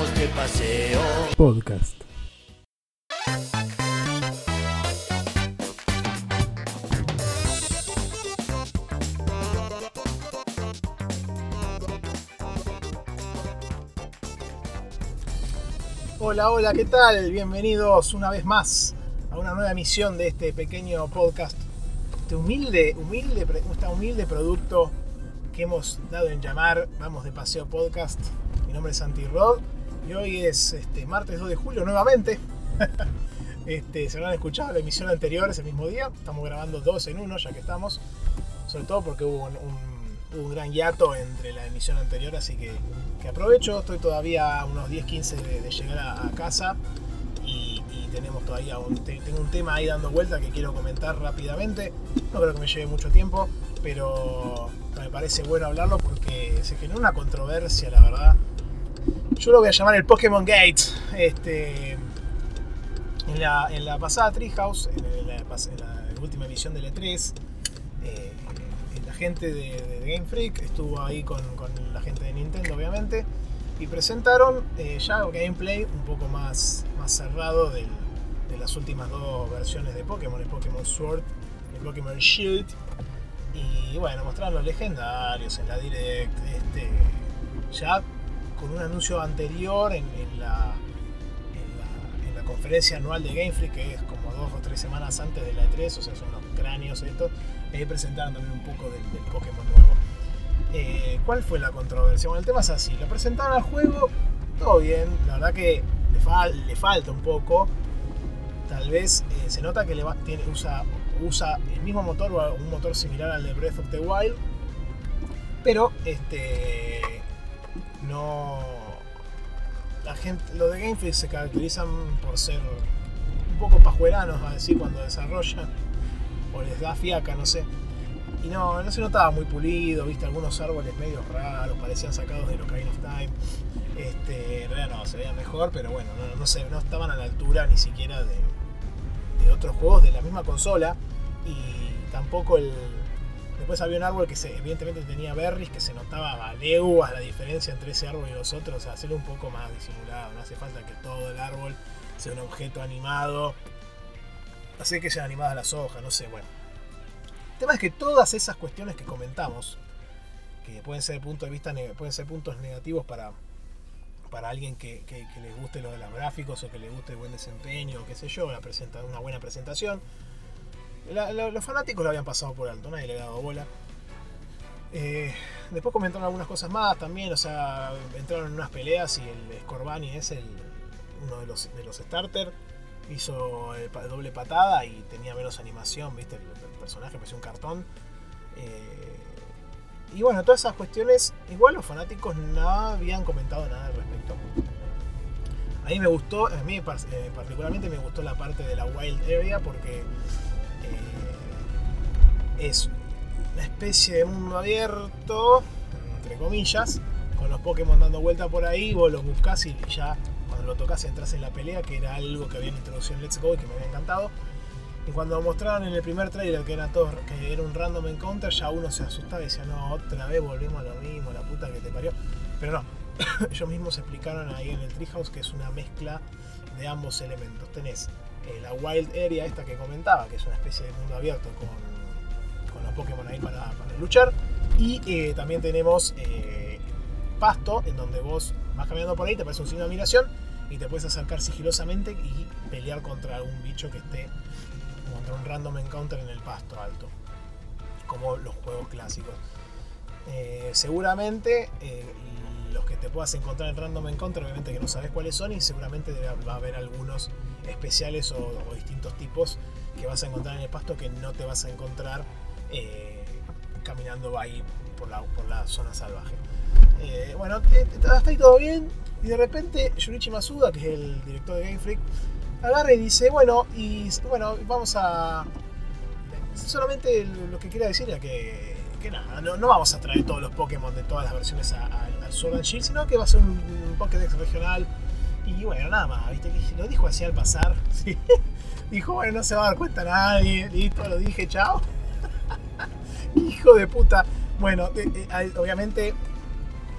vamos de paseo. Podcast. Hola, hola, ¿qué tal? Bienvenidos una vez más a una nueva emisión de este pequeño podcast. Este humilde, humilde, este humilde producto que hemos dado en llamar Vamos de Paseo Podcast. Mi nombre es Santi Rod y hoy es este, martes 2 de julio nuevamente. Este, se habrán escuchado la emisión anterior ese mismo día. Estamos grabando dos en uno ya que estamos. Sobre todo porque hubo un, gran hiato entre la emisión anterior, así que, aprovecho. Estoy todavía a unos 10-15 de, llegar a, casa y, y tenemos todavía un, te- tengo un tema ahí dando vuelta que quiero comentar rápidamente. No creo que me lleve mucho tiempo, pero me parece bueno hablarlo porque se generó una controversia, la verdad. Yo lo voy a llamar el Pokémon Gate. Este, en, la, en la pasada Treehouse, en la, última emisión del E3, eh, la gente de, Game Freak estuvo ahí con, con la gente de Nintendo, obviamente, y presentaron eh, ya gameplay un poco más, más cerrado de las últimas dos versiones de Pokémon, el Pokémon Sword y el Pokémon Shield. Y bueno, mostraron los legendarios en la Direct, este, ya con un anuncio anterior en, la, en, la, en la conferencia anual de Game Freak, que es como dos o tres semanas antes de la E3, o sea, son unos cráneos estos, ahí presentaron también un poco del, Pokémon nuevo. Eh, ¿Cuál fue la controversia? Bueno, el tema es así, lo presentaron al juego, todo bien, la verdad que le, fal- le falta un poco, tal vez eh, se nota que le usa, usa el mismo motor o un motor similar al de Breath of the Wild, pero este no la gente lo de Game se caracterizan por ser un poco pajueranos a decir cuando desarrollan o les da fiaca no sé y no, no se notaba muy pulido, viste algunos árboles medio raros, parecían sacados de Ocarina of Time. Este, en realidad no, se veía mejor, pero bueno, no, no, sé, no estaban a la altura ni siquiera de, de otros juegos de la misma consola. Y tampoco el. Después había un árbol que se, evidentemente tenía berries, que se notaba a leguas la diferencia entre ese árbol y los otros. O sea, hacerlo un poco más disimulado. No hace falta que todo el árbol sea un objeto animado. Hacer que sean animadas las hojas, no sé, bueno. El tema es que todas esas cuestiones que comentamos, que pueden ser, punto de vista, pueden ser puntos negativos para, para alguien que, que, que le guste lo de los gráficos o que le guste el buen desempeño, o qué sé yo, la presenta, una buena presentación. Los fanáticos lo habían pasado por alto, nadie le había dado bola. Eh, después comentaron algunas cosas más también, o sea, entraron en unas peleas y el Scorbani es el, uno de los, de los starter, hizo el pa- doble patada y tenía menos animación, viste, el, personaje parecía un cartón. Eh, y bueno, todas esas cuestiones, igual los fanáticos no habían comentado nada al respecto. A mí me gustó, a mí par- eh, particularmente me gustó la parte de la Wild Area porque eh, es una especie de mundo abierto, entre comillas, con los Pokémon dando vuelta por ahí, vos los buscás y ya cuando lo tocas entras en la pelea, que era algo que habían introducido en Let's Go y que me había encantado. Y cuando mostraron en el primer trailer que era todo, que era un random encounter, ya uno se asustaba y decía, no, otra vez volvemos a lo mismo, la puta que te parió. Pero no, ellos mismos explicaron ahí en el Treehouse que es una mezcla de ambos elementos. Tenés eh, la Wild Area, esta que comentaba, que es una especie de mundo abierto con, Pokémon ahí para, luchar. Y eh, también tenemos eh, pasto, en donde vos vas caminando por ahí, te aparece un signo de admiración y te puedes acercar sigilosamente y pelear contra algún bicho que esté contra un random encounter en el pasto alto, como los juegos clásicos. Eh, seguramente los que te puedas encontrar en random encounter, obviamente que no sabes cuáles son, y seguramente va a haber algunos especiales o distintos tipos que vas a encontrar en el pasto que no te vas a encontrar eh, caminando ahí por la, zona salvaje. Eh, bueno, eh, hasta ahí todo bien. Y de repente Yunichi Masuda, que es el director de Game Freak, agarra y dice, bueno, y bueno, vamos a... Solamente lo que quería decir era que, nada, no, vamos a traer todos los Pokémon de todas las versiones al Sword and Shield, sino que va a ser un, un Pokédex regional. Y bueno, nada más, ¿viste? Lo dijo así al pasar. Dijo, bueno, no se va a dar cuenta nadie. Listo, lo dije, chao. Hijo de puta. Bueno, eh, eh, obviamente,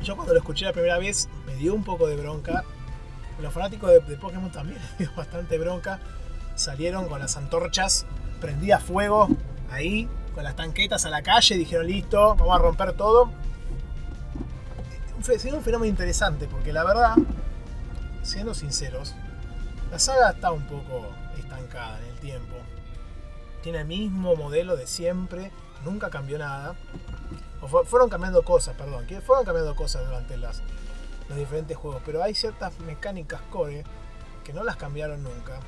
yo cuando lo escuché la primera vez me dio un poco de bronca Los fanáticos de, Pokémon también les dio bastante bronca. Salieron con las antorchas prendidas fuego ahí, con las tanquetas a la calle. Dijeron, listo, vamos a romper todo. Sería un fenómeno interesante, porque la verdad, siendo sinceros, la saga está un poco estancada en el tiempo. Tiene el mismo modelo de siempre, nunca cambió nada. O fueron cambiando cosas, perdón, fueron cambiando cosas durante las, los diferentes juegos, pero hay ciertas mecánicas core que no las cambiaron nunca,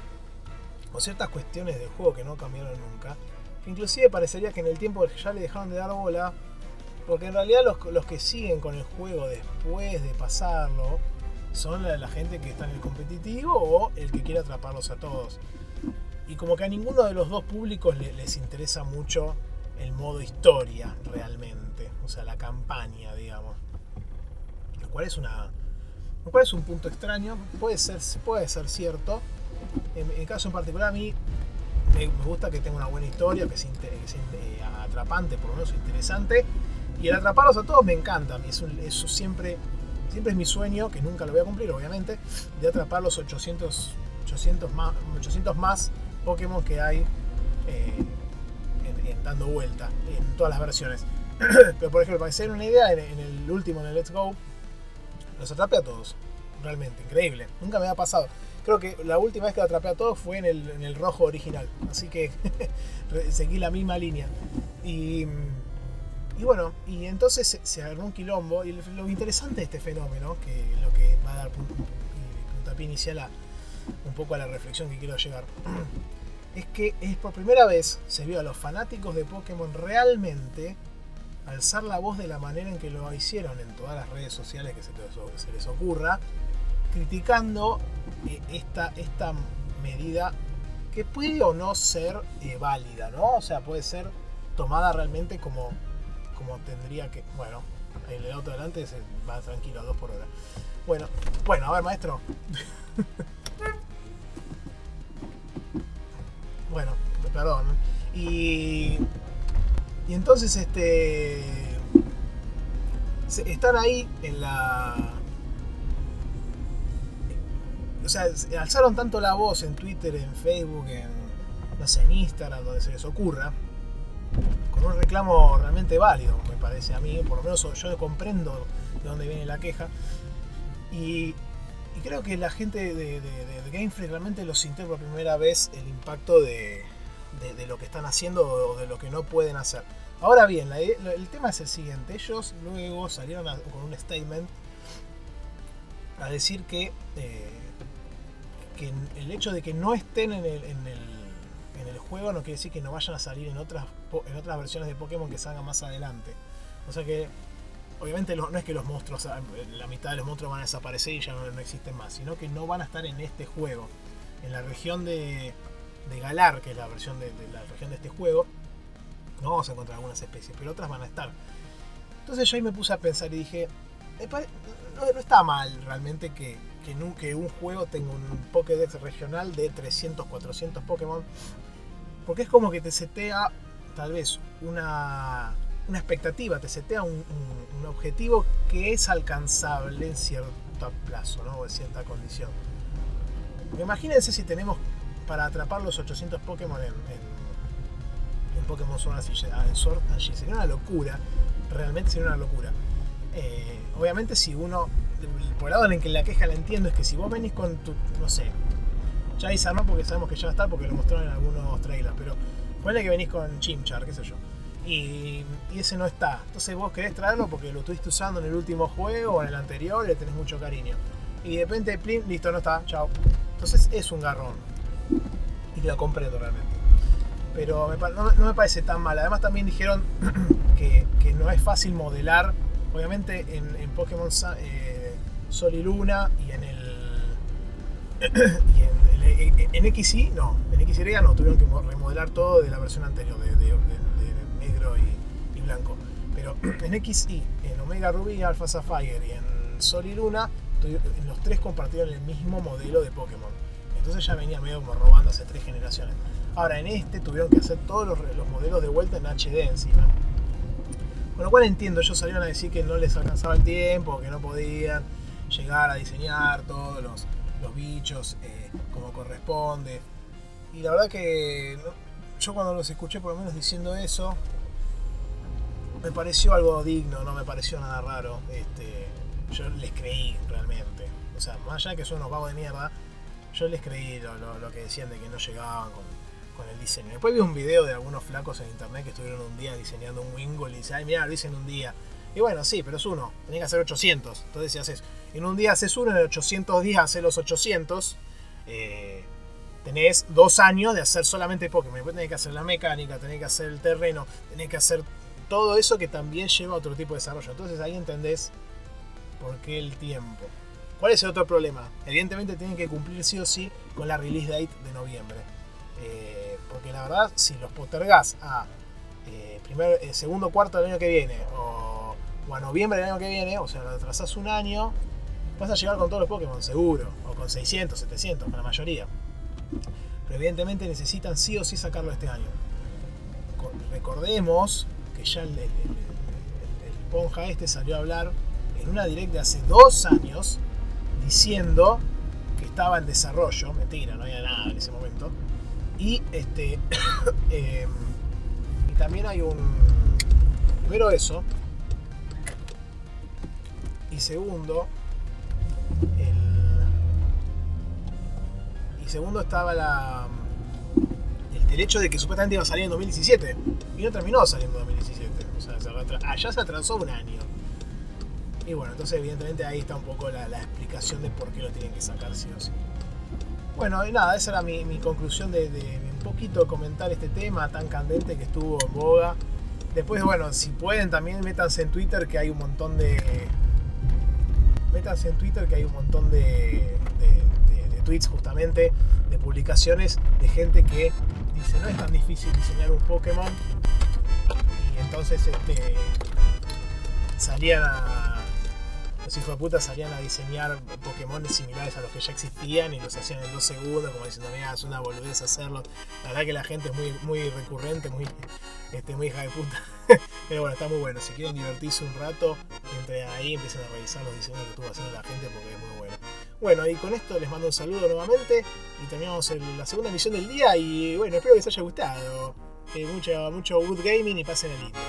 o ciertas cuestiones del juego que no cambiaron nunca, que inclusive parecería que en el tiempo ya le dejaron de dar bola, porque en realidad los, los que siguen con el juego después de pasarlo son la gente que está en el competitivo o el que quiere atraparlos a todos. Y como que a ninguno de los dos públicos les interesa mucho el modo historia realmente, o sea, la campaña, digamos. Lo cual es una lo cual es un punto extraño, puede ser puede ser cierto. En, el caso en particular a mí me, gusta que tenga una buena historia, que sea, eh, atrapante, por lo menos interesante. Y el atraparlos a todos me encanta, eso, eso siempre siempre es mi sueño, que nunca lo voy a cumplir obviamente, de atrapar los 800, 800 más, 800 más Pokémon que hay eh, dando vuelta en todas las versiones. Pero por ejemplo, para que se den una idea, en, el último, en el Let's Go, los atrapé a todos. Realmente, increíble. Nunca me ha pasado. Creo que la última vez que lo atrapé a todos fue en el, en el rojo original. Así que seguí la misma línea. Y, y bueno, y entonces se, se agarró un quilombo. Y lo interesante de este fenómeno, que es lo que va a dar puntapié inicial a un poco a la reflexión que quiero llegar, es que es por primera vez se vio a los fanáticos de Pokémon realmente alzar la voz de la manera en que lo hicieron en todas las redes sociales que se, les ocurra, criticando eh, esta, esta medida que puede o no ser eh, válida, ¿no? O sea, puede ser tomada realmente como, como tendría que. Bueno, el auto adelante se va tranquilo a dos por hora. Bueno, bueno, a ver, maestro. bueno, perdón. Y, y entonces, este. Están ahí en la. O sea, alzaron tanto la voz en Twitter, en Facebook, en. No sé, en Instagram, donde se les ocurra. Con un reclamo realmente válido, me parece a mí. Por lo menos yo comprendo de dónde viene la queja. Y, y creo que la gente de, de, Game Freak realmente lo sintió por primera vez el impacto de, lo que están haciendo o de lo que no pueden hacer. Ahora bien, el tema es el siguiente. Ellos luego salieron con un statement a decir que, eh, que el hecho de que no estén en el, en, el, en el, juego no quiere decir que no vayan a salir en otras, en otras versiones de Pokémon que salgan más adelante. O sea que obviamente no es que los monstruos, la mitad de los monstruos van a desaparecer y ya no, existen más, sino que no van a estar en este juego. En la región de, Galar, que es la versión de, la región de este juego, no vamos a encontrar algunas especies, pero otras van a estar. Entonces yo ahí me puse a pensar y dije, no, está mal realmente que, que, un juego tenga un Pokédex regional de 300, 400 Pokémon, porque es como que te setea tal vez una una expectativa, te setea un, objetivo que es alcanzable en cierto plazo, ¿no? o en cierta condición. imagínense si tenemos para atrapar los 800 Pokémon en, en, Pokémon Sword and Shield, sería una locura, realmente sería una locura. Eh, obviamente si uno, por el lado en que la queja la entiendo, es que si vos venís con tu, no sé, Charizard no, porque sabemos que ya va a estar porque lo mostraron en algunos trailers, pero ponle que venís con Chimchar, qué sé yo y, ese no está. Entonces vos querés traerlo porque lo estuviste usando en el último juego o en el anterior y le tenés mucho cariño. Y de repente, plin, listo, no está, chao. Entonces es un garrón. Y lo comprendo realmente. Pero no, me parece tan mal. Además también dijeron que, no es fácil modelar. Obviamente en, Pokémon eh, Sol y Luna y en el... y en, en, en, XY, no, en XY no, tuvieron que remodelar todo de la versión anterior, de, de y, blanco. Pero en XY, en Omega Ruby, Alpha Sapphire y en Sol y Luna, los tres compartieron el mismo modelo de Pokémon. Entonces ya venía medio como robando hace tres generaciones. Ahora en este tuvieron que hacer todos los, modelos de vuelta en HD encima. Con lo cual entiendo, ellos salieron a decir que no les alcanzaba el tiempo, que no podían llegar a diseñar todos los, los bichos eh, como corresponde. Y la verdad que yo cuando los escuché por lo menos diciendo eso, me pareció algo digno, no me pareció nada raro. Este, yo les creí realmente. O sea, más allá de que son unos vagos de mierda, yo les creí lo, que decían de que no llegaban con, el diseño. Después vi un video de algunos flacos en internet que estuvieron un día diseñando un Wingle y dicen, ay, mira, lo hice en un día. Y bueno, sí, pero es uno, tenés que hacer 800. Entonces, si haces en un día haces uno, en 800 días haces los 800. Eh, tenés dos años de hacer solamente Pokémon. Después tenés que hacer la mecánica, tenés que hacer el terreno, tenés que hacer todo eso que también lleva a otro tipo de desarrollo. Entonces ahí entendés por qué el tiempo. ¿Cuál es el otro problema? Evidentemente tienen que cumplir sí o sí con la release date de noviembre. Eh, porque la verdad, si los postergás a eh, primer, segundo cuarto del año que viene o, a noviembre del año que viene, o sea, lo atrasás un año, vas a llegar con todos los Pokémon, seguro. O con 600, 700, con la mayoría. Pero evidentemente necesitan sí o sí sacarlo este año. Recordemos ya el, Ponja este salió a hablar en una direct de hace dos años diciendo que estaba en desarrollo, mentira, no había nada en ese momento. Y este em, y también hay un primero eso y segundo el, y segundo estaba la el hecho de que supuestamente iba a salir en 2017 y no terminó saliendo en 2017. O sea, se allá se atrasó un año. Y bueno, entonces evidentemente ahí está un poco la, explicación de por qué lo tienen que sacar sí o sí. Bueno, y nada, esa era mi, conclusión de, un poquito comentar este tema tan candente que estuvo en boga. Después, bueno, si pueden también métanse en Twitter que hay un montón de... Métanse en Twitter que hay un montón de, de tweets justamente, de publicaciones de gente que dice, no es tan difícil diseñar un Pokémon. Y entonces este, salían a. Los hijos de puta salían a diseñar Pokémon similares a los que ya existían y los hacían en dos segundos, como diciendo, mira, es una boludez hacerlo. La verdad que la gente es muy, muy recurrente, muy, este, muy hija de puta. Pero bueno, está muy bueno. Si quieren divertirse un rato, entre ahí empiecen a revisar los diseños que estuvo haciendo la gente porque es muy bueno. Bueno, y con esto les mando un saludo nuevamente y terminamos la segunda emisión del día y bueno, espero que les haya gustado. Eh, mucho, mucho good gaming y pasen el lindo.